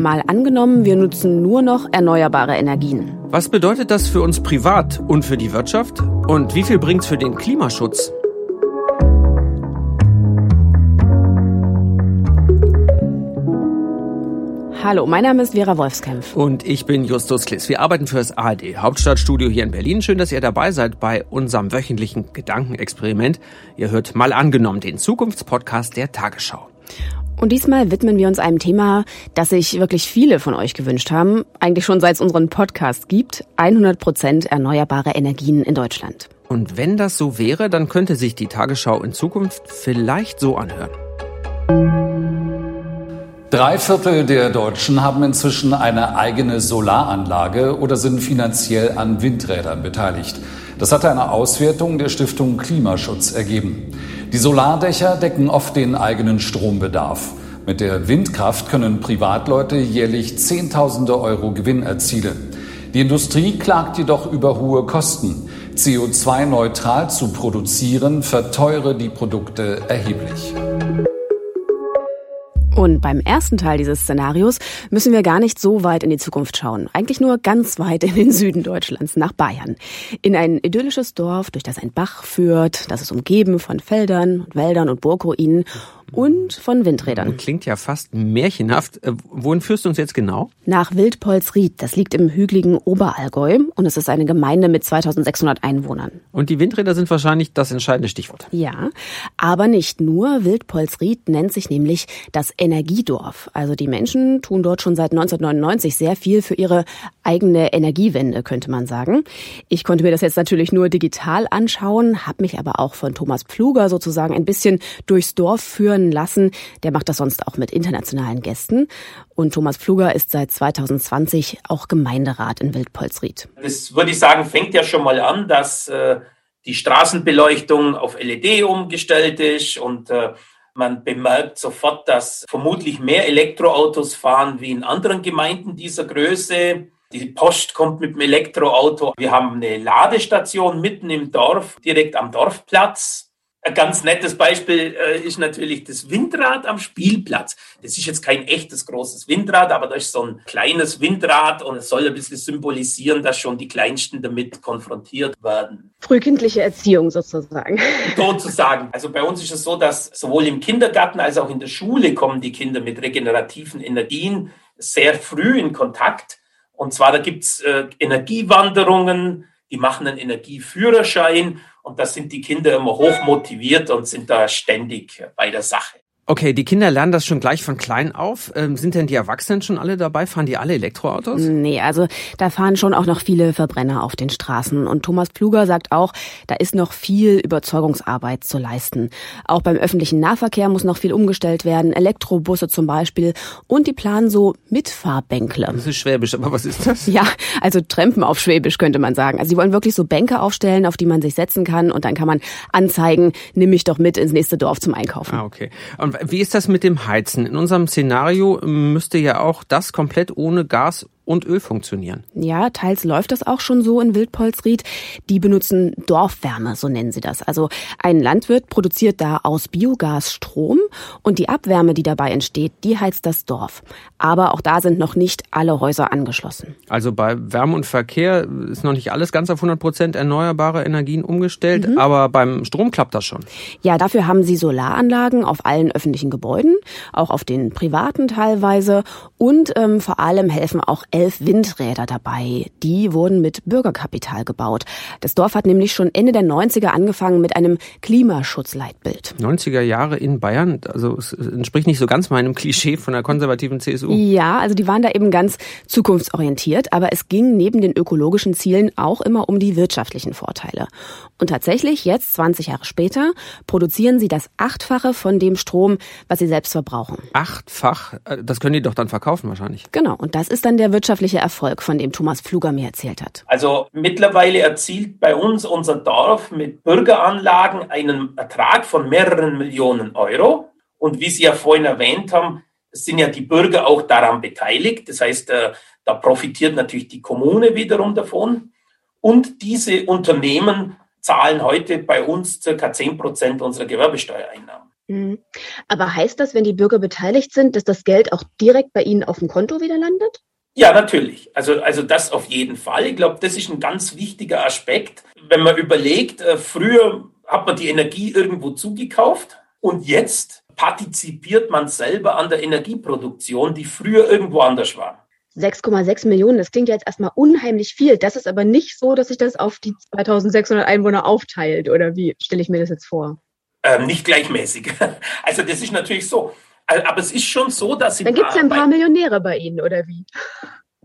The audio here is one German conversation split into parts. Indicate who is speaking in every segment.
Speaker 1: Mal angenommen, wir nutzen nur noch erneuerbare Energien.
Speaker 2: Was bedeutet das für uns privat und für die Wirtschaft? Und wie viel bringt's für den Klimaschutz?
Speaker 1: Hallo, mein Name ist Vera Wolfskämpf.
Speaker 2: Und ich bin Justus Kliss. Wir arbeiten für das ARD Hauptstadtstudio hier in Berlin. Schön, dass ihr dabei seid bei unserem wöchentlichen Gedankenexperiment. Ihr hört mal angenommen den Zukunftspodcast der Tagesschau.
Speaker 1: Und diesmal widmen wir uns einem Thema, das sich wirklich viele von euch gewünscht haben, eigentlich schon seit es unseren Podcast gibt, 100 Prozent erneuerbare Energien in Deutschland.
Speaker 2: Und wenn das so wäre, dann könnte sich die Tagesschau in Zukunft vielleicht so anhören.
Speaker 3: Drei Viertel der Deutschen haben inzwischen eine eigene Solaranlage oder sind finanziell an Windrädern beteiligt. Das hat eine Auswertung der Stiftung Klimaschutz ergeben. Die Solardächer decken oft den eigenen Strombedarf. Mit der Windkraft können Privatleute jährlich Zehntausende Euro Gewinn erzielen. Die Industrie klagt jedoch über hohe Kosten. CO2-neutral zu produzieren verteure die Produkte erheblich.
Speaker 1: Und beim ersten Teil dieses Szenarios müssen wir gar nicht so weit in die Zukunft schauen. Eigentlich nur ganz weit in den Süden Deutschlands, nach Bayern. In ein idyllisches Dorf, durch das ein Bach führt. Das ist umgeben von Feldern, Wäldern und Burgruinen und von Windrädern.
Speaker 2: Klingt ja fast märchenhaft. Äh, wohin führst du uns jetzt genau?
Speaker 1: Nach Wildpolsried. Das liegt im hügeligen Oberallgäu und es ist eine Gemeinde mit 2600 Einwohnern.
Speaker 2: Und die Windräder sind wahrscheinlich das entscheidende Stichwort.
Speaker 1: Ja, aber nicht nur. Wildpolsried nennt sich nämlich das Energiedorf. Also die Menschen tun dort schon seit 1999 sehr viel für ihre eigene Energiewende, könnte man sagen. Ich konnte mir das jetzt natürlich nur digital anschauen, habe mich aber auch von Thomas Pfluger sozusagen ein bisschen durchs Dorf führen lassen. Der macht das sonst auch mit internationalen Gästen. Und Thomas Pfluger ist seit 2020 auch Gemeinderat in Wildpolsried.
Speaker 4: Das würde ich sagen, fängt ja schon mal an, dass äh, die Straßenbeleuchtung auf LED umgestellt ist und äh, man bemerkt sofort, dass vermutlich mehr Elektroautos fahren wie in anderen Gemeinden dieser Größe. Die Post kommt mit dem Elektroauto. Wir haben eine Ladestation mitten im Dorf, direkt am Dorfplatz. Ein ganz nettes Beispiel äh, ist natürlich das Windrad am Spielplatz. Das ist jetzt kein echtes großes Windrad, aber das ist so ein kleines Windrad und es soll ein bisschen symbolisieren, dass schon die Kleinsten damit konfrontiert werden.
Speaker 1: Frühkindliche Erziehung sozusagen.
Speaker 4: Sozusagen. Also bei uns ist es so, dass sowohl im Kindergarten als auch in der Schule kommen die Kinder mit regenerativen Energien sehr früh in Kontakt. Und zwar, da gibt's äh, Energiewanderungen, die machen einen Energieführerschein und da sind die Kinder immer hoch motiviert und sind da ständig bei der Sache.
Speaker 2: Okay, die Kinder lernen das schon gleich von klein auf. Ähm, sind denn die Erwachsenen schon alle dabei? Fahren die alle Elektroautos?
Speaker 1: Nee, also da fahren schon auch noch viele Verbrenner auf den Straßen. Und Thomas Pfluger sagt auch, da ist noch viel Überzeugungsarbeit zu leisten. Auch beim öffentlichen Nahverkehr muss noch viel umgestellt werden. Elektrobusse zum Beispiel. Und die planen so Mitfahrbänkle.
Speaker 2: Das ist Schwäbisch, aber was ist das?
Speaker 1: Ja, also Trempen auf Schwäbisch könnte man sagen. Also sie wollen wirklich so Bänke aufstellen, auf die man sich setzen kann. Und dann kann man anzeigen, nimm mich doch mit ins nächste Dorf zum Einkaufen.
Speaker 2: Ah, okay. Und wie ist das mit dem Heizen? In unserem Szenario müsste ja auch das komplett ohne Gas und Öl funktionieren.
Speaker 1: Ja, teils läuft das auch schon so in Wildpolsried. Die benutzen Dorfwärme, so nennen sie das. Also ein Landwirt produziert da aus Biogas Strom und die Abwärme, die dabei entsteht, die heizt das Dorf. Aber auch da sind noch nicht alle Häuser angeschlossen.
Speaker 2: Also bei Wärme und Verkehr ist noch nicht alles ganz auf 100 Prozent erneuerbare Energien umgestellt, mhm. aber beim Strom klappt das schon.
Speaker 1: Ja, dafür haben sie Solaranlagen auf allen öffentlichen Gebäuden, auch auf den privaten teilweise und ähm, vor allem helfen auch elf Windräder dabei. Die wurden mit Bürgerkapital gebaut. Das Dorf hat nämlich schon Ende der 90er angefangen mit einem Klimaschutzleitbild.
Speaker 2: 90er Jahre in Bayern, also es entspricht nicht so ganz meinem Klischee von der konservativen CSU.
Speaker 1: Ja, also die waren da eben ganz zukunftsorientiert, aber es ging neben den ökologischen Zielen auch immer um die wirtschaftlichen Vorteile. Und tatsächlich, jetzt 20 Jahre später, produzieren sie das Achtfache von dem Strom, was sie selbst verbrauchen.
Speaker 2: Achtfach? Äh, das können die doch dann verkaufen wahrscheinlich.
Speaker 1: Genau, und das ist dann der wirtschaftliche wirtschaftliche Erfolg, von dem Thomas Pfluger mir erzählt hat?
Speaker 4: Also mittlerweile erzielt bei uns unser Dorf mit Bürgeranlagen einen Ertrag von mehreren Millionen Euro. Und wie Sie ja vorhin erwähnt haben, sind ja die Bürger auch daran beteiligt. Das heißt, äh, da profitiert natürlich die Kommune wiederum davon. Und diese Unternehmen zahlen heute bei uns circa 10 Prozent unserer Gewerbesteuereinnahmen.
Speaker 1: Mhm. Aber heißt das, wenn die Bürger beteiligt sind, dass das Geld auch direkt bei Ihnen auf dem Konto wieder landet?
Speaker 4: Ja, natürlich. Also, also das auf jeden Fall. Ich glaube, das ist ein ganz wichtiger Aspekt. Wenn man überlegt, äh, früher hat man die Energie irgendwo zugekauft und jetzt partizipiert man selber an der Energieproduktion, die früher irgendwo anders war.
Speaker 1: 6,6 Millionen, das klingt ja jetzt erstmal unheimlich viel. Das ist aber nicht so, dass sich das auf die 2600 Einwohner aufteilt. Oder wie stelle ich mir das jetzt vor?
Speaker 4: Ähm, nicht gleichmäßig. Also das ist natürlich so. Aber es ist schon so, dass.
Speaker 1: Dann gibt es ja ein paar Millionäre bei Ihnen, oder wie?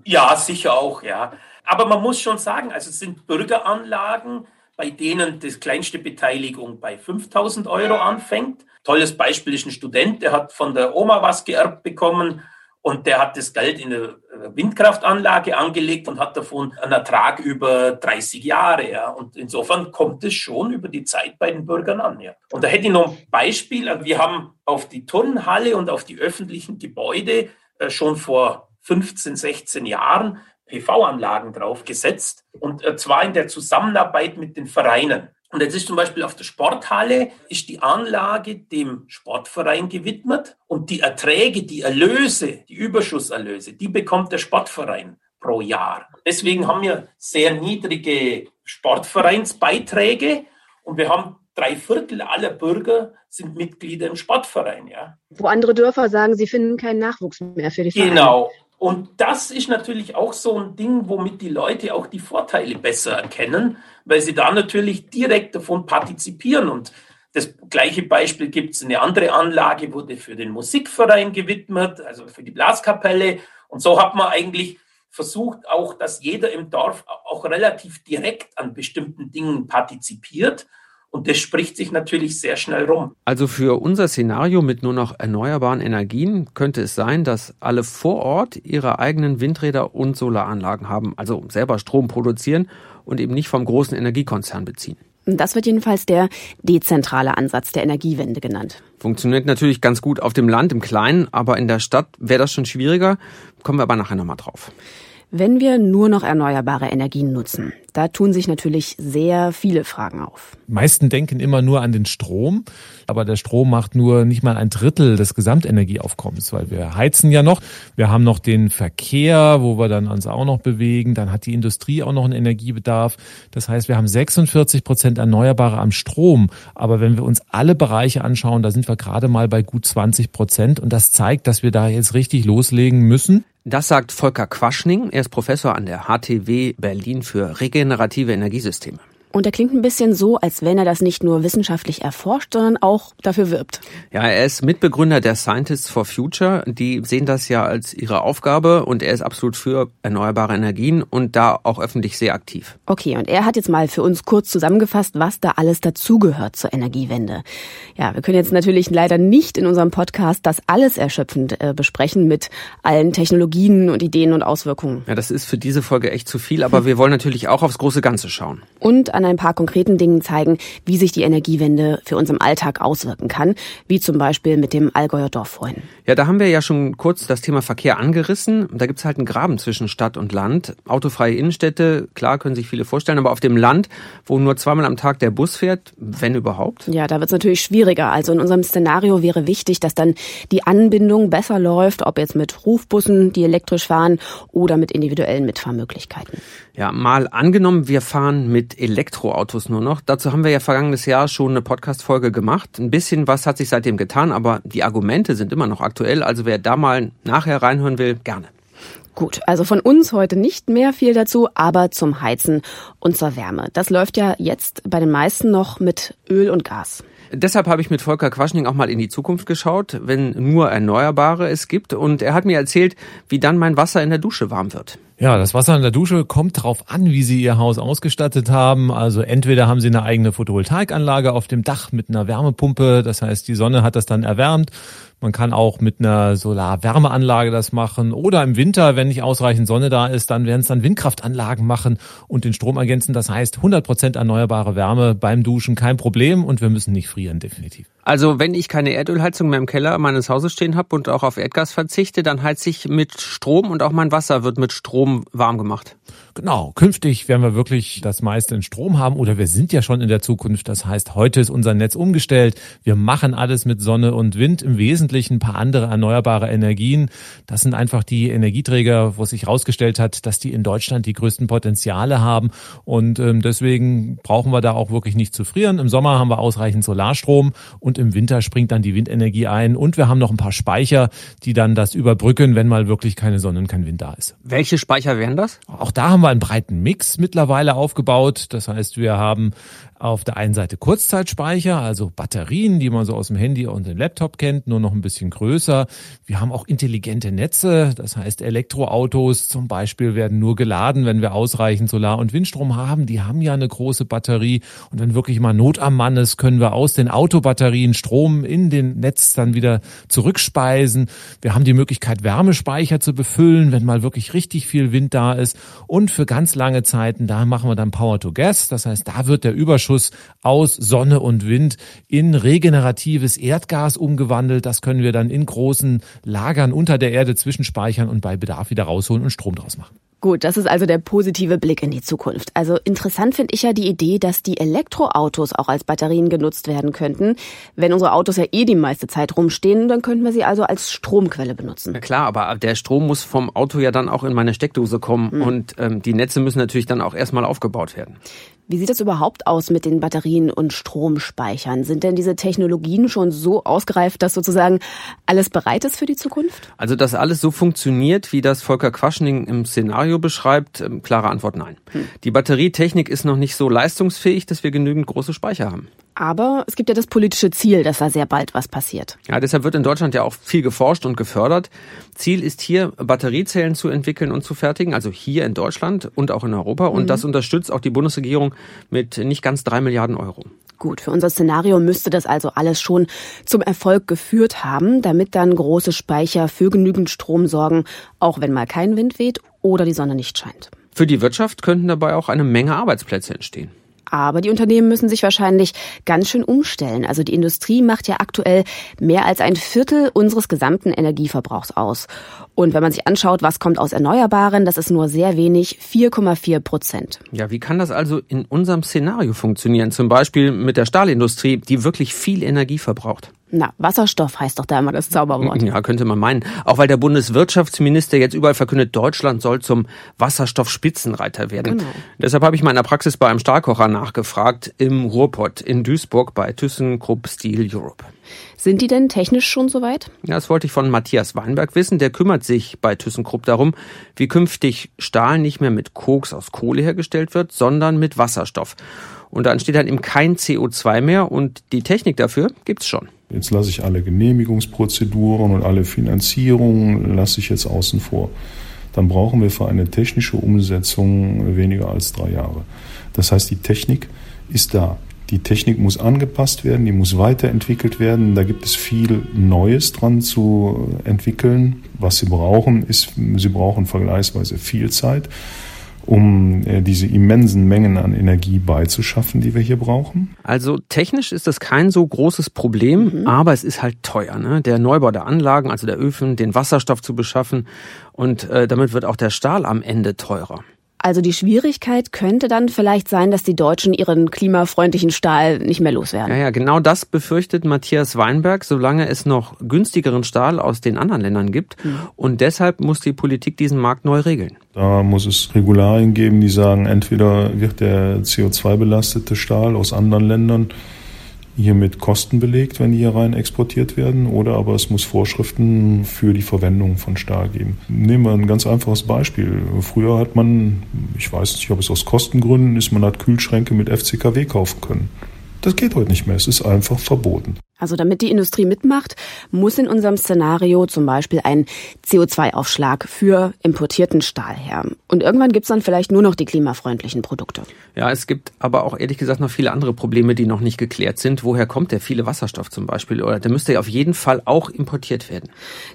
Speaker 4: Ja, sicher auch, ja. Aber man muss schon sagen, also es sind Bürgeranlagen, bei denen die kleinste Beteiligung bei 5000 Euro anfängt. Tolles Beispiel ist ein Student, der hat von der Oma was geerbt bekommen und der hat das Geld in eine äh, Windkraftanlage angelegt und hat davon einen Ertrag über 30 Jahre. Ja. Und insofern kommt es schon über die Zeit bei den Bürgern an. Ja. Und da hätte ich noch ein Beispiel. Wir haben auf die Turnhalle und auf die öffentlichen Gebäude äh, schon vor 15, 16 Jahren PV-Anlagen draufgesetzt. Und äh, zwar in der Zusammenarbeit mit den Vereinen. Und jetzt ist zum Beispiel auf der Sporthalle, ist die Anlage dem Sportverein gewidmet und die Erträge, die Erlöse, die Überschusserlöse, die bekommt der Sportverein pro Jahr. Deswegen haben wir sehr niedrige Sportvereinsbeiträge und wir haben drei Viertel aller Bürger sind Mitglieder im Sportverein, ja.
Speaker 1: Wo andere Dörfer sagen, sie finden keinen Nachwuchs mehr für die
Speaker 4: Vereine. Genau. Und das ist natürlich auch so ein Ding, womit die Leute auch die Vorteile besser erkennen, weil sie da natürlich direkt davon partizipieren. Und das gleiche Beispiel gibt es, eine andere Anlage wurde für den Musikverein gewidmet, also für die Blaskapelle. Und so hat man eigentlich versucht auch, dass jeder im Dorf auch relativ direkt an bestimmten Dingen partizipiert. Und das spricht sich natürlich sehr schnell rum.
Speaker 2: Also für unser Szenario mit nur noch erneuerbaren Energien könnte es sein, dass alle vor Ort ihre eigenen Windräder und Solaranlagen haben, also selber Strom produzieren und eben nicht vom großen Energiekonzern beziehen.
Speaker 1: Das wird jedenfalls der dezentrale Ansatz der Energiewende genannt.
Speaker 2: Funktioniert natürlich ganz gut auf dem Land, im Kleinen, aber in der Stadt wäre das schon schwieriger. Kommen wir aber nachher nochmal drauf.
Speaker 1: Wenn wir nur noch erneuerbare Energien nutzen, da tun sich natürlich sehr viele Fragen auf.
Speaker 5: Meisten denken immer nur an den Strom, aber der Strom macht nur nicht mal ein Drittel des Gesamtenergieaufkommens, weil wir heizen ja noch, wir haben noch den Verkehr, wo wir dann uns auch noch bewegen, dann hat die Industrie auch noch einen Energiebedarf. Das heißt, wir haben 46 Prozent Erneuerbare am Strom, aber wenn wir uns alle Bereiche anschauen, da sind wir gerade mal bei gut 20 Prozent und das zeigt, dass wir da jetzt richtig loslegen müssen.
Speaker 2: Das sagt Volker Quaschning. Er ist Professor an der HTW Berlin für regenerative Energiesysteme.
Speaker 1: Und er klingt ein bisschen so, als wenn er das nicht nur wissenschaftlich erforscht, sondern auch dafür wirbt.
Speaker 2: Ja, er ist Mitbegründer der Scientists for Future. Die sehen das ja als ihre Aufgabe und er ist absolut für erneuerbare Energien und da auch öffentlich sehr aktiv.
Speaker 1: Okay, und er hat jetzt mal für uns kurz zusammengefasst, was da alles dazugehört zur Energiewende. Ja, wir können jetzt natürlich leider nicht in unserem Podcast das alles erschöpfend äh, besprechen mit allen Technologien und Ideen und Auswirkungen.
Speaker 2: Ja, das ist für diese Folge echt zu viel, aber wir wollen natürlich auch aufs große Ganze schauen.
Speaker 1: Und an ein paar konkreten Dingen zeigen, wie sich die Energiewende für uns im Alltag auswirken kann, wie zum Beispiel mit dem Allgäuer Dorffreund.
Speaker 2: Ja, da haben wir ja schon kurz das Thema Verkehr angerissen. Da gibt's halt einen Graben zwischen Stadt und Land. Autofreie Innenstädte, klar, können sich viele vorstellen, aber auf dem Land, wo nur zweimal am Tag der Bus fährt, wenn überhaupt.
Speaker 1: Ja, da wird's natürlich schwieriger. Also in unserem Szenario wäre wichtig, dass dann die Anbindung besser läuft, ob jetzt mit Rufbussen, die elektrisch fahren, oder mit individuellen Mitfahrmöglichkeiten.
Speaker 2: Ja, mal angenommen, wir fahren mit Elektroautos nur noch. Dazu haben wir ja vergangenes Jahr schon eine Podcast-Folge gemacht. Ein bisschen was hat sich seitdem getan, aber die Argumente sind immer noch aktuell. Also wer da mal nachher reinhören will, gerne.
Speaker 1: Gut, also von uns heute nicht mehr viel dazu, aber zum Heizen und zur Wärme. Das läuft ja jetzt bei den meisten noch mit Öl und Gas.
Speaker 2: Deshalb habe ich mit Volker Quaschning auch mal in die Zukunft geschaut, wenn nur Erneuerbare es gibt. Und er hat mir erzählt, wie dann mein Wasser in der Dusche warm wird.
Speaker 5: Ja, das Wasser in der Dusche kommt darauf an, wie Sie Ihr Haus ausgestattet haben. Also entweder haben Sie eine eigene Photovoltaikanlage auf dem Dach mit einer Wärmepumpe, das heißt, die Sonne hat das dann erwärmt. Man kann auch mit einer Solarwärmeanlage das machen. Oder im Winter, wenn nicht ausreichend Sonne da ist, dann werden es dann Windkraftanlagen machen und den Strom ergänzen. Das heißt 100 Prozent erneuerbare Wärme beim Duschen, kein Problem und wir müssen nicht frieren, definitiv.
Speaker 2: Also wenn ich keine Erdölheizung mehr im Keller meines Hauses stehen habe und auch auf Erdgas verzichte, dann heize ich mit Strom und auch mein Wasser wird mit Strom warm gemacht.
Speaker 5: Genau, künftig werden wir wirklich das meiste in Strom haben oder wir sind ja schon in der Zukunft. Das heißt, heute ist unser Netz umgestellt. Wir machen alles mit Sonne und Wind, im Wesentlichen ein paar andere erneuerbare Energien. Das sind einfach die Energieträger, wo sich herausgestellt hat, dass die in Deutschland die größten Potenziale haben. Und ähm, deswegen brauchen wir da auch wirklich nicht zu frieren. Im Sommer haben wir ausreichend Solarstrom und im Winter springt dann die Windenergie ein. Und wir haben noch ein paar Speicher, die dann das überbrücken, wenn mal wirklich keine Sonne und kein Wind da ist.
Speaker 2: Welche Speicher wären das?
Speaker 5: Auch da haben wir einen breiten Mix mittlerweile aufgebaut. Das heißt, wir haben auf der einen Seite Kurzzeitspeicher, also Batterien, die man so aus dem Handy und dem Laptop kennt, nur noch ein bisschen größer. Wir haben auch intelligente Netze, das heißt Elektroautos zum Beispiel werden nur geladen, wenn wir ausreichend Solar- und Windstrom haben. Die haben ja eine große Batterie und wenn wirklich mal Not am Mann ist, können wir aus den Autobatterien Strom in den Netz dann wieder zurückspeisen. Wir haben die Möglichkeit, Wärmespeicher zu befüllen, wenn mal wirklich richtig viel Wind da ist. Und für ganz lange Zeiten, da machen wir dann Power to Gas. Das heißt, da wird der Überschuss Überschuss aus Sonne und Wind in regeneratives Erdgas umgewandelt. Das können wir dann in großen Lagern unter der Erde zwischenspeichern und bei Bedarf wieder rausholen und Strom draus machen.
Speaker 1: Gut, das ist also der positive Blick in die Zukunft. Also interessant finde ich ja die Idee, dass die Elektroautos auch als Batterien genutzt werden könnten. Wenn unsere Autos ja eh die meiste Zeit rumstehen, dann könnten wir sie also als Stromquelle benutzen.
Speaker 2: Ja klar, aber der Strom muss vom Auto ja dann auch in meine Steckdose kommen mhm. und ähm, die Netze müssen natürlich dann auch erstmal aufgebaut werden.
Speaker 1: Wie sieht das überhaupt aus mit den Batterien und Stromspeichern? Sind denn diese Technologien schon so ausgereift, dass sozusagen alles bereit ist für die Zukunft?
Speaker 2: Also, dass alles so funktioniert, wie das Volker Quaschning im Szenario beschreibt, ähm, klare Antwort nein. Hm. Die Batterietechnik ist noch nicht so leistungsfähig, dass wir genügend große Speicher haben.
Speaker 1: Aber es gibt ja das politische Ziel, dass da sehr bald was passiert.
Speaker 2: Ja, deshalb wird in Deutschland ja auch viel geforscht und gefördert. Ziel ist hier, Batteriezellen zu entwickeln und zu fertigen, also hier in Deutschland und auch in Europa. Und mhm. das unterstützt auch die Bundesregierung mit nicht ganz drei Milliarden Euro.
Speaker 1: Gut, für unser Szenario müsste das also alles schon zum Erfolg geführt haben, damit dann große Speicher für genügend Strom sorgen, auch wenn mal kein Wind weht oder die Sonne nicht scheint.
Speaker 2: Für die Wirtschaft könnten dabei auch eine Menge Arbeitsplätze entstehen.
Speaker 1: Aber die Unternehmen müssen sich wahrscheinlich ganz schön umstellen. Also die Industrie macht ja aktuell mehr als ein Viertel unseres gesamten Energieverbrauchs aus. Und wenn man sich anschaut, was kommt aus Erneuerbaren, das ist nur sehr wenig, 4,4 Prozent.
Speaker 2: Ja, wie kann das also in unserem Szenario funktionieren? Zum Beispiel mit der Stahlindustrie, die wirklich viel Energie verbraucht.
Speaker 1: Na, Wasserstoff heißt doch da immer das Zauberwort.
Speaker 2: Ja, könnte man meinen. Auch weil der Bundeswirtschaftsminister jetzt überall verkündet, Deutschland soll zum Wasserstoffspitzenreiter werden. Genau. Deshalb habe ich mal in der Praxis bei einem Stahlkocher nachgefragt im Ruhrpott in Duisburg bei ThyssenKrupp Steel Europe.
Speaker 1: Sind die denn technisch schon soweit?
Speaker 2: Ja, das wollte ich von Matthias Weinberg wissen. Der kümmert sich bei ThyssenKrupp darum, wie künftig Stahl nicht mehr mit Koks aus Kohle hergestellt wird, sondern mit Wasserstoff. Und da entsteht dann eben kein CO2 mehr und die Technik dafür gibt's schon.
Speaker 6: Jetzt lasse ich alle Genehmigungsprozeduren und alle Finanzierungen lasse ich jetzt außen vor. Dann brauchen wir für eine technische Umsetzung weniger als drei Jahre. Das heißt, die Technik ist da. Die Technik muss angepasst werden, die muss weiterentwickelt werden. Da gibt es viel Neues dran zu entwickeln. Was sie brauchen, ist, sie brauchen vergleichsweise viel Zeit um äh, diese immensen Mengen an Energie beizuschaffen, die wir hier brauchen.
Speaker 2: Also technisch ist das kein so großes Problem, mhm. aber es ist halt teuer. Ne? Der Neubau der Anlagen, also der Öfen, den Wasserstoff zu beschaffen und äh, damit wird auch der Stahl am Ende teurer.
Speaker 1: Also die Schwierigkeit könnte dann vielleicht sein, dass die Deutschen ihren klimafreundlichen Stahl nicht mehr loswerden.
Speaker 2: Ja, ja, genau das befürchtet Matthias Weinberg, solange es noch günstigeren Stahl aus den anderen Ländern gibt. Mhm. Und deshalb muss die Politik diesen Markt neu regeln.
Speaker 6: Da muss es Regularien geben, die sagen, entweder wird der CO2-belastete Stahl aus anderen Ländern hier mit Kosten belegt, wenn die hier rein exportiert werden, oder aber es muss Vorschriften für die Verwendung von Stahl geben. Nehmen wir ein ganz einfaches Beispiel. Früher hat man, ich weiß nicht, ob es aus Kostengründen ist, man hat Kühlschränke mit FCKW kaufen können. Das geht heute nicht mehr. Es ist einfach verboten.
Speaker 1: Also damit die Industrie mitmacht, muss in unserem Szenario zum Beispiel ein CO2-Aufschlag für importierten Stahl her. Und irgendwann gibt's dann vielleicht nur noch die klimafreundlichen Produkte.
Speaker 2: Ja, es gibt aber auch ehrlich gesagt noch viele andere Probleme, die noch nicht geklärt sind. Woher kommt der viele Wasserstoff zum Beispiel? Oder der müsste ja auf jeden Fall auch importiert werden.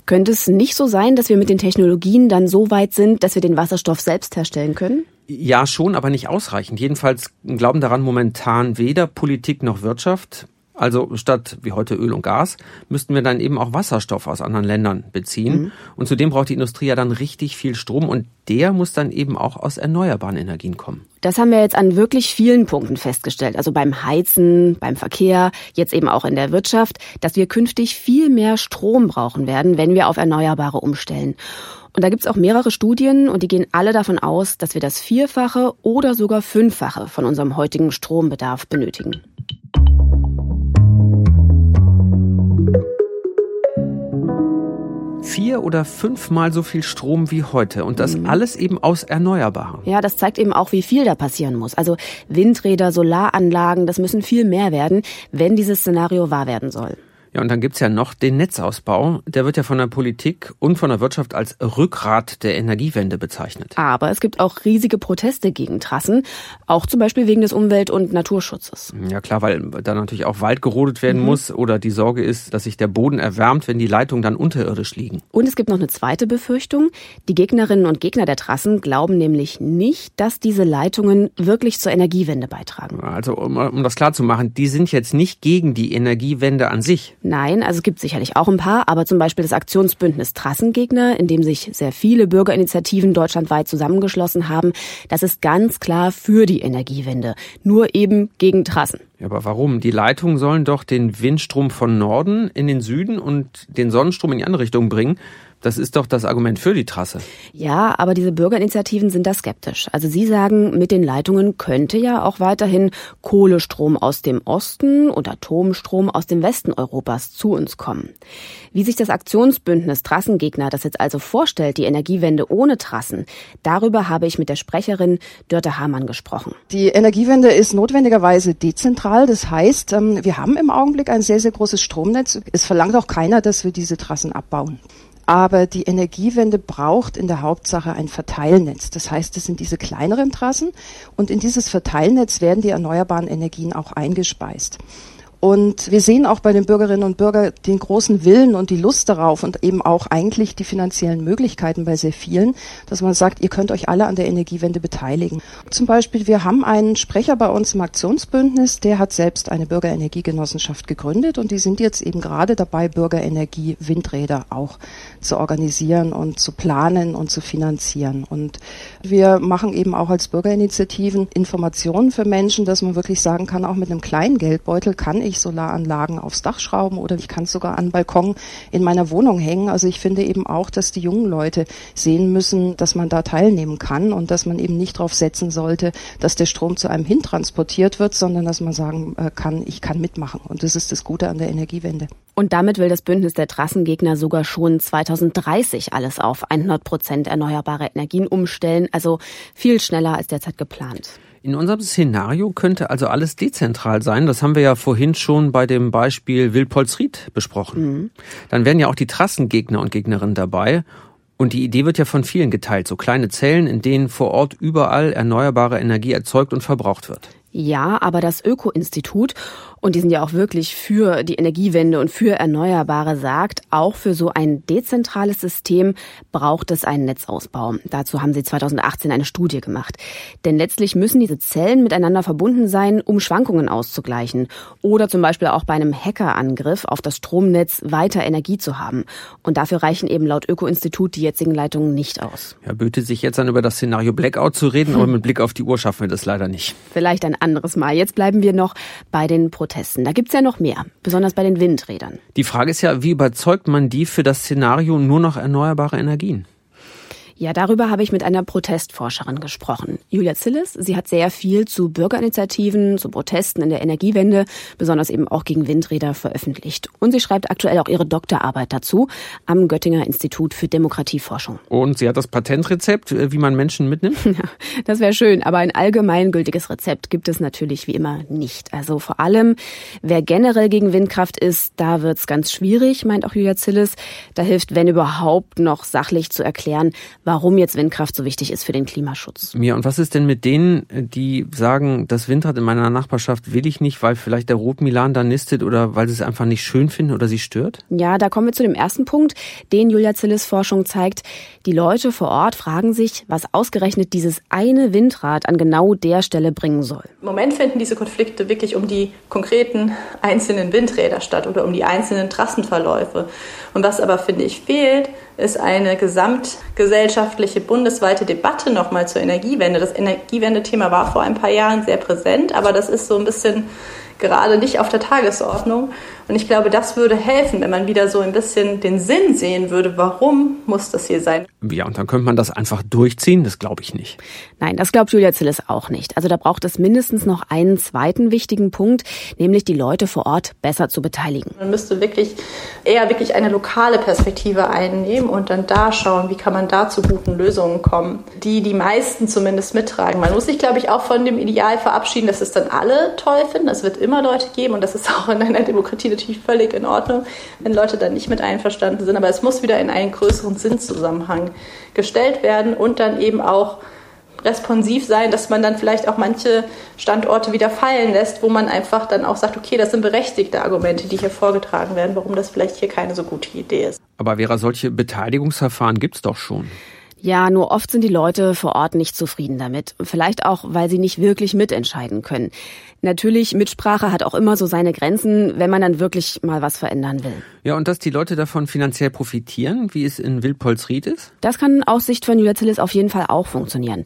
Speaker 1: Könnte es nicht so sein, dass wir mit den Technologien dann so weit sind, dass wir den Wasserstoff selbst herstellen können?
Speaker 2: Ja, schon, aber nicht ausreichend. Jedenfalls glauben daran momentan weder Politik noch Wirtschaft. Also statt wie heute Öl und Gas müssten wir dann eben auch Wasserstoff aus anderen Ländern beziehen. Mhm. Und zudem braucht die Industrie ja dann richtig viel Strom und der muss dann eben auch aus erneuerbaren Energien kommen.
Speaker 1: Das haben wir jetzt an wirklich vielen Punkten festgestellt. Also beim Heizen, beim Verkehr, jetzt eben auch in der Wirtschaft, dass wir künftig viel mehr Strom brauchen werden, wenn wir auf Erneuerbare umstellen. Und da gibt's auch mehrere Studien und die gehen alle davon aus, dass wir das Vierfache oder sogar Fünffache von unserem heutigen Strombedarf benötigen.
Speaker 2: vier oder fünfmal so viel Strom wie heute und das mhm. alles eben aus Erneuerbaren.
Speaker 1: Ja, das zeigt eben auch, wie viel da passieren muss. Also Windräder, Solaranlagen, das müssen viel mehr werden, wenn dieses Szenario wahr werden soll.
Speaker 2: Ja, und dann gibt's ja noch den Netzausbau. Der wird ja von der Politik und von der Wirtschaft als Rückgrat der Energiewende bezeichnet.
Speaker 1: Aber es gibt auch riesige Proteste gegen Trassen, auch zum Beispiel wegen des Umwelt- und Naturschutzes.
Speaker 2: Ja klar, weil da natürlich auch Wald gerodet werden mhm. muss oder die Sorge ist, dass sich der Boden erwärmt, wenn die Leitungen dann unterirdisch liegen.
Speaker 1: Und es gibt noch eine zweite Befürchtung. Die Gegnerinnen und Gegner der Trassen glauben nämlich nicht, dass diese Leitungen wirklich zur Energiewende beitragen.
Speaker 2: Also um, um das klar zu machen, die sind jetzt nicht gegen die Energiewende an sich.
Speaker 1: Nein, also es gibt sicherlich auch ein paar, aber zum Beispiel das Aktionsbündnis Trassengegner, in dem sich sehr viele Bürgerinitiativen deutschlandweit zusammengeschlossen haben, das ist ganz klar für die Energiewende, nur eben gegen Trassen.
Speaker 2: Ja, aber warum? Die Leitungen sollen doch den Windstrom von Norden in den Süden und den Sonnenstrom in die andere Richtung bringen. Das ist doch das Argument für die Trasse.
Speaker 1: Ja, aber diese Bürgerinitiativen sind da skeptisch. Also sie sagen, mit den Leitungen könnte ja auch weiterhin Kohlestrom aus dem Osten und Atomstrom aus dem Westen Europas zu uns kommen. Wie sich das Aktionsbündnis Trassengegner das jetzt also vorstellt, die Energiewende ohne Trassen, darüber habe ich mit der Sprecherin Dörte Hamann gesprochen.
Speaker 7: Die Energiewende ist notwendigerweise dezentral. Das heißt, ähm, wir haben im Augenblick ein sehr, sehr großes Stromnetz. Es verlangt auch keiner, dass wir diese Trassen abbauen. Aber die Energiewende braucht in der Hauptsache ein Verteilnetz. Das heißt, es sind diese kleineren Trassen und in dieses Verteilnetz werden die erneuerbaren Energien auch eingespeist. Und wir sehen auch bei den Bürgerinnen und Bürgern den großen Willen und die Lust darauf und eben auch eigentlich die finanziellen Möglichkeiten bei sehr vielen, dass man sagt, ihr könnt euch alle an der Energiewende beteiligen. Zum Beispiel, wir haben einen Sprecher bei uns im Aktionsbündnis, der hat selbst eine Bürgerenergiegenossenschaft gegründet und die sind jetzt eben gerade dabei, Bürgerenergie-Windräder auch zu organisieren und zu planen und zu finanzieren. Und wir machen eben auch als Bürgerinitiativen Informationen für Menschen, dass man wirklich sagen kann, auch mit einem kleinen Geldbeutel kann ich Solaranlagen aufs Dach schrauben oder ich kann es sogar an Balkon in meiner Wohnung hängen. Also ich finde eben auch, dass die jungen Leute sehen müssen, dass man da teilnehmen kann und dass man eben nicht darauf setzen sollte, dass der Strom zu einem hin transportiert wird, sondern dass man sagen äh, kann, ich kann mitmachen. Und das ist das Gute an der Energiewende.
Speaker 1: Und damit will das Bündnis der Trassengegner sogar schon 2030 alles auf 100 Prozent erneuerbare Energien umstellen, also viel schneller als derzeit geplant.
Speaker 2: In unserem Szenario könnte also alles dezentral sein. Das haben wir ja vorhin schon bei dem Beispiel Wilpolsried besprochen. Mhm. Dann wären ja auch die Trassengegner und Gegnerinnen dabei. Und die Idee wird ja von vielen geteilt. So kleine Zellen, in denen vor Ort überall erneuerbare Energie erzeugt und verbraucht wird.
Speaker 1: Ja, aber das Öko-Institut und die sind ja auch wirklich für die Energiewende und für Erneuerbare, sagt, auch für so ein dezentrales System braucht es einen Netzausbau. Dazu haben sie 2018 eine Studie gemacht. Denn letztlich müssen diese Zellen miteinander verbunden sein, um Schwankungen auszugleichen oder zum Beispiel auch bei einem Hackerangriff auf das Stromnetz weiter Energie zu haben. Und dafür reichen eben laut Öko-Institut die jetzigen Leitungen nicht aus.
Speaker 2: Ja, böte sich jetzt an über das Szenario Blackout zu reden, hm. aber mit Blick auf die Uhr schaffen wir das leider nicht.
Speaker 1: Vielleicht ein anderes Mal. Jetzt bleiben wir noch bei den Protesten. Protesten. Da gibt's ja noch mehr, besonders bei den Windrädern.
Speaker 2: Die Frage ist ja, wie überzeugt man die für das Szenario nur noch erneuerbare Energien?
Speaker 1: Ja, darüber habe ich mit einer Protestforscherin gesprochen. Julia Zillis, sie hat sehr viel zu Bürgerinitiativen, zu Protesten in der Energiewende, besonders eben auch gegen Windräder veröffentlicht. Und sie schreibt aktuell auch ihre Doktorarbeit dazu am Göttinger Institut für Demokratieforschung.
Speaker 2: Und sie hat das Patentrezept, äh, wie man Menschen mitnimmt?
Speaker 1: Ja, das wäre schön, aber ein allgemeingültiges Rezept gibt es natürlich wie immer nicht. Also vor allem, wer generell gegen Windkraft ist, da wird's ganz schwierig, meint auch Julia Zillis. Da hilft, wenn überhaupt, noch sachlich zu erklären, warum jetzt Windkraft so wichtig ist für den Klimaschutz.
Speaker 2: Ja, und was ist denn mit denen, die sagen, das Windrad in meiner Nachbarschaft will ich nicht, weil vielleicht der Rotmilan da nistet oder weil sie es einfach nicht schön finden oder sie stört?
Speaker 1: Ja, da kommen wir zu dem ersten Punkt, den Julia Zillis Forschung zeigt. Die Leute vor Ort fragen sich, was ausgerechnet dieses eine Windrad an genau der Stelle bringen soll.
Speaker 8: Im Moment finden diese Konflikte wirklich um die konkreten einzelnen Windräder statt oder um die einzelnen Trassenverläufe. Und was aber, finde ich, fehlt, ist eine gesamtgesellschaftliche bundesweite Debatte nochmal zur Energiewende. Das Energiewende-Thema war vor ein paar Jahren sehr präsent, aber das ist so ein bisschen gerade nicht auf der Tagesordnung. Und ich glaube, das würde helfen, wenn man wieder so ein bisschen den Sinn sehen würde, warum muss das hier sein.
Speaker 2: Ja, und dann könnte man das einfach durchziehen, das glaube ich nicht.
Speaker 1: Nein, das glaubt Julia Zillis auch nicht. Also da braucht es mindestens noch einen zweiten wichtigen Punkt, nämlich die Leute vor Ort besser zu beteiligen.
Speaker 8: Man müsste wirklich eher wirklich eine lokale Perspektive einnehmen und dann da schauen, wie kann man da zu guten Lösungen kommen, die die meisten zumindest mittragen. Man muss sich, glaube ich, auch von dem Ideal verabschieden, dass es dann alle toll finden. Es wird immer Leute geben und das ist auch in einer Demokratie natürlich völlig in Ordnung, wenn Leute dann nicht mit einverstanden sind. Aber es muss wieder in einen größeren Sinnzusammenhang gestellt werden und dann eben auch responsiv sein, dass man dann vielleicht auch manche Standorte wieder fallen lässt, wo man einfach dann auch sagt, okay, das sind berechtigte Argumente, die hier vorgetragen werden, warum das vielleicht hier keine so gute Idee ist.
Speaker 2: Aber Vera, solche Beteiligungsverfahren gibt es doch schon.
Speaker 1: Ja, nur oft sind die Leute vor Ort nicht zufrieden damit. Vielleicht auch, weil sie nicht wirklich mitentscheiden können. Natürlich, Mitsprache hat auch immer so seine Grenzen, wenn man dann wirklich mal was verändern will.
Speaker 2: Ja, und dass die Leute davon finanziell profitieren, wie es in Wildpolsried ist?
Speaker 1: Das kann aus Sicht von Julia Zillis auf jeden Fall auch funktionieren.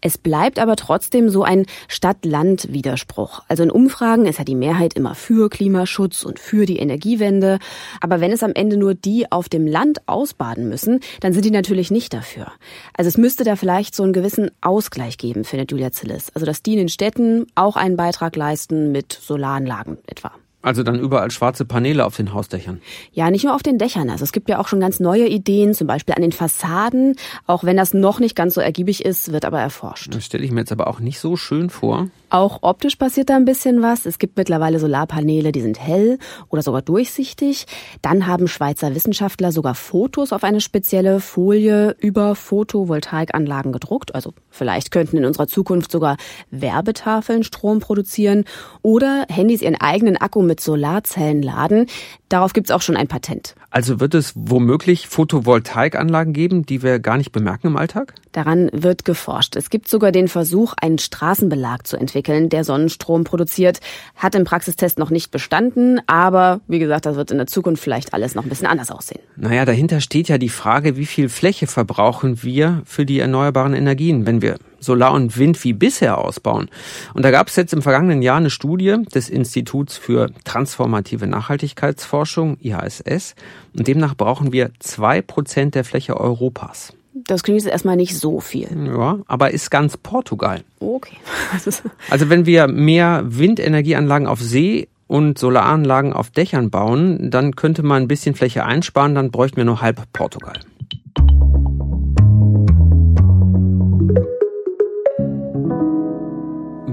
Speaker 1: Es bleibt aber trotzdem so ein Stadt-Land-Widerspruch. Also in Umfragen ist ja die Mehrheit immer für Klimaschutz und für die Energiewende. Aber wenn es am Ende nur die auf dem Land ausbaden müssen, dann sind die natürlich nicht dafür. Also es müsste da vielleicht so einen gewissen Ausgleich geben, findet Julia Zillis. Also dass die in den Städten auch einen Beitrag Beitrag leisten mit Solaranlagen etwa.
Speaker 2: Also dann überall schwarze Paneele auf den Hausdächern.
Speaker 1: Ja, nicht nur auf den Dächern. Also es gibt ja auch schon ganz neue Ideen, zum Beispiel an den Fassaden. Auch wenn das noch nicht ganz so ergiebig ist, wird aber erforscht.
Speaker 2: Das stelle ich mir jetzt aber auch nicht so schön vor.
Speaker 1: Auch optisch passiert da ein bisschen was. Es gibt mittlerweile Solarpaneele, die sind hell oder sogar durchsichtig. Dann haben Schweizer Wissenschaftler sogar Fotos auf eine spezielle Folie über Photovoltaikanlagen gedruckt. Also vielleicht könnten in unserer Zukunft sogar Werbetafeln Strom produzieren oder Handys ihren eigenen Akku mit Solarzellen laden. Darauf gibt es auch schon ein Patent.
Speaker 2: Also wird es womöglich Photovoltaikanlagen geben, die wir gar nicht bemerken im Alltag?
Speaker 1: Daran wird geforscht. Es gibt sogar den Versuch, einen Straßenbelag zu entwickeln, der Sonnenstrom produziert. Hat im Praxistest noch nicht bestanden, aber wie gesagt, das wird in der Zukunft vielleicht alles noch ein bisschen anders aussehen.
Speaker 2: Naja, dahinter steht ja die Frage, wie viel Fläche verbrauchen wir für die erneuerbaren Energien, wenn wir Solar und Wind wie bisher ausbauen. Und da gab es jetzt im vergangenen Jahr eine Studie des Instituts für transformative Nachhaltigkeitsforschung, IHSS. Und demnach brauchen wir zwei Prozent der Fläche Europas.
Speaker 1: Das klingt jetzt erstmal nicht so viel.
Speaker 2: Ja, aber ist ganz Portugal.
Speaker 1: Okay.
Speaker 2: also wenn wir mehr Windenergieanlagen auf See und Solaranlagen auf Dächern bauen, dann könnte man ein bisschen Fläche einsparen, dann bräuchten wir nur halb Portugal.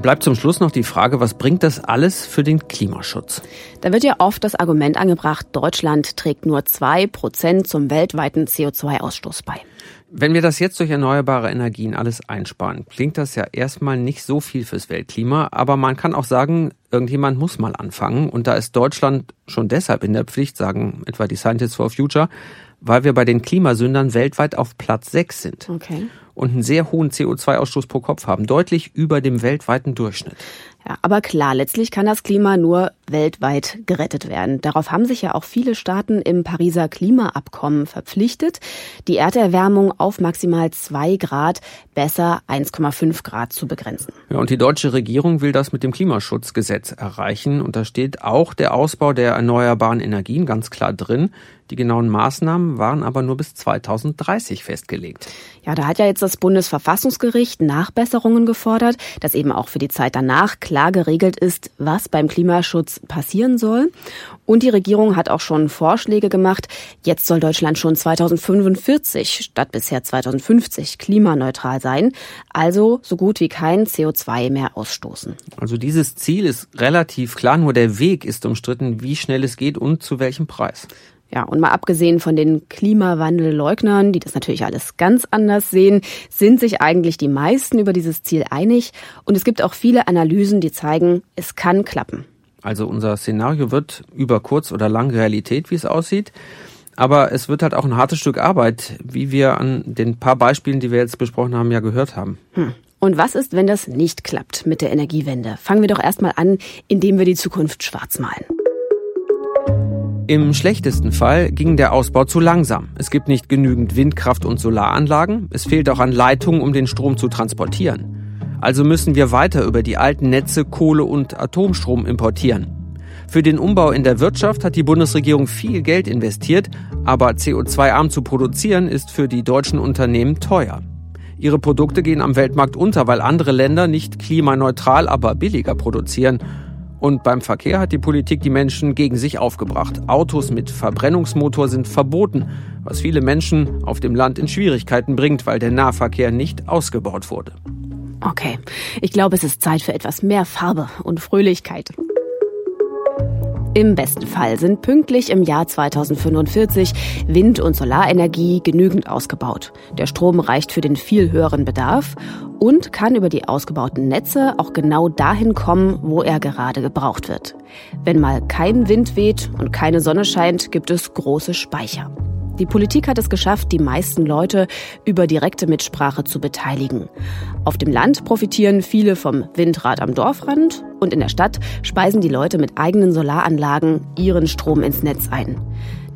Speaker 2: Bleibt zum Schluss noch die Frage, was bringt das alles für den Klimaschutz?
Speaker 1: Da wird ja oft das Argument angebracht, Deutschland trägt nur zwei Prozent zum weltweiten CO2-Ausstoß bei.
Speaker 2: Wenn wir das jetzt durch erneuerbare Energien alles einsparen, klingt das ja erstmal nicht so viel fürs Weltklima, aber man kann auch sagen, irgendjemand muss mal anfangen und da ist Deutschland schon deshalb in der Pflicht, sagen etwa die Scientists for Future, weil wir bei den Klimasündern weltweit auf Platz 6 sind.
Speaker 1: Okay.
Speaker 2: Und einen sehr hohen CO2-Ausstoß pro Kopf haben, deutlich über dem weltweiten Durchschnitt.
Speaker 1: Ja, aber klar, letztlich kann das Klima nur weltweit gerettet werden. Darauf haben sich ja auch viele Staaten im Pariser Klimaabkommen verpflichtet, die Erderwärmung auf maximal zwei Grad, besser 1,5 Grad zu begrenzen.
Speaker 2: Ja, und die deutsche Regierung will das mit dem Klimaschutzgesetz erreichen. Und da steht auch der Ausbau der erneuerbaren Energien ganz klar drin. Die genauen Maßnahmen waren aber nur bis 2030 festgelegt.
Speaker 1: Ja, da hat ja jetzt das Bundesverfassungsgericht Nachbesserungen gefordert, dass eben auch für die Zeit danach klar geregelt ist, was beim Klimaschutz passieren soll. Und die Regierung hat auch schon Vorschläge gemacht. Jetzt soll Deutschland schon 2045 statt bisher 2050 klimaneutral sein, also so gut wie kein CO2 mehr ausstoßen.
Speaker 2: Also dieses Ziel ist relativ klar, nur der Weg ist umstritten, wie schnell es geht und zu welchem Preis.
Speaker 1: Ja, und mal abgesehen von den Klimawandelleugnern, die das natürlich alles ganz anders sehen, sind sich eigentlich die meisten über dieses Ziel einig. Und es gibt auch viele Analysen, die zeigen, es kann klappen.
Speaker 2: Also unser Szenario wird über kurz oder lang Realität, wie es aussieht. Aber es wird halt auch ein hartes Stück Arbeit, wie wir an den paar Beispielen, die wir jetzt besprochen haben, ja gehört haben.
Speaker 1: Hm. Und was ist, wenn das nicht klappt mit der Energiewende? Fangen wir doch erstmal an, indem wir die Zukunft schwarz malen.
Speaker 2: Im schlechtesten Fall ging der Ausbau zu langsam. Es gibt nicht genügend Windkraft- und Solaranlagen. Es fehlt auch an Leitungen, um den Strom zu transportieren. Also müssen wir weiter über die alten Netze Kohle und Atomstrom importieren. Für den Umbau in der Wirtschaft hat die Bundesregierung viel Geld investiert, aber CO2-arm zu produzieren ist für die deutschen Unternehmen teuer. Ihre Produkte gehen am Weltmarkt unter, weil andere Länder nicht klimaneutral, aber billiger produzieren und beim Verkehr hat die Politik die Menschen gegen sich aufgebracht. Autos mit Verbrennungsmotor sind verboten, was viele Menschen auf dem Land in Schwierigkeiten bringt, weil der Nahverkehr nicht ausgebaut wurde.
Speaker 1: Okay, ich glaube, es ist Zeit für etwas mehr Farbe und Fröhlichkeit. Im besten Fall sind pünktlich im Jahr 2045 Wind- und Solarenergie genügend ausgebaut. Der Strom reicht für den viel höheren Bedarf und kann über die ausgebauten Netze auch genau dahin kommen, wo er gerade gebraucht wird. Wenn mal kein Wind weht und keine Sonne scheint, gibt es große Speicher. Die Politik hat es geschafft, die meisten Leute über direkte Mitsprache zu beteiligen. Auf dem Land profitieren viele vom Windrad am Dorfrand und in der Stadt speisen die Leute mit eigenen Solaranlagen ihren Strom ins Netz ein.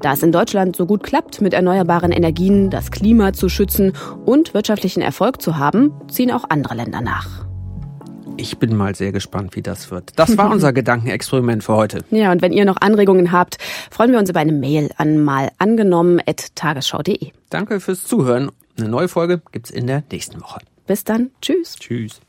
Speaker 1: Da es in Deutschland so gut klappt, mit erneuerbaren Energien das Klima zu schützen und wirtschaftlichen Erfolg zu haben, ziehen auch andere Länder nach.
Speaker 2: Ich bin mal sehr gespannt, wie das wird. Das war unser Gedankenexperiment für heute.
Speaker 1: Ja, und wenn ihr noch Anregungen habt, freuen wir uns über eine Mail an malangenommen.tagesschau.de.
Speaker 2: Danke fürs Zuhören. Eine neue Folge gibt's in der nächsten Woche.
Speaker 1: Bis dann. Tschüss.
Speaker 2: Tschüss.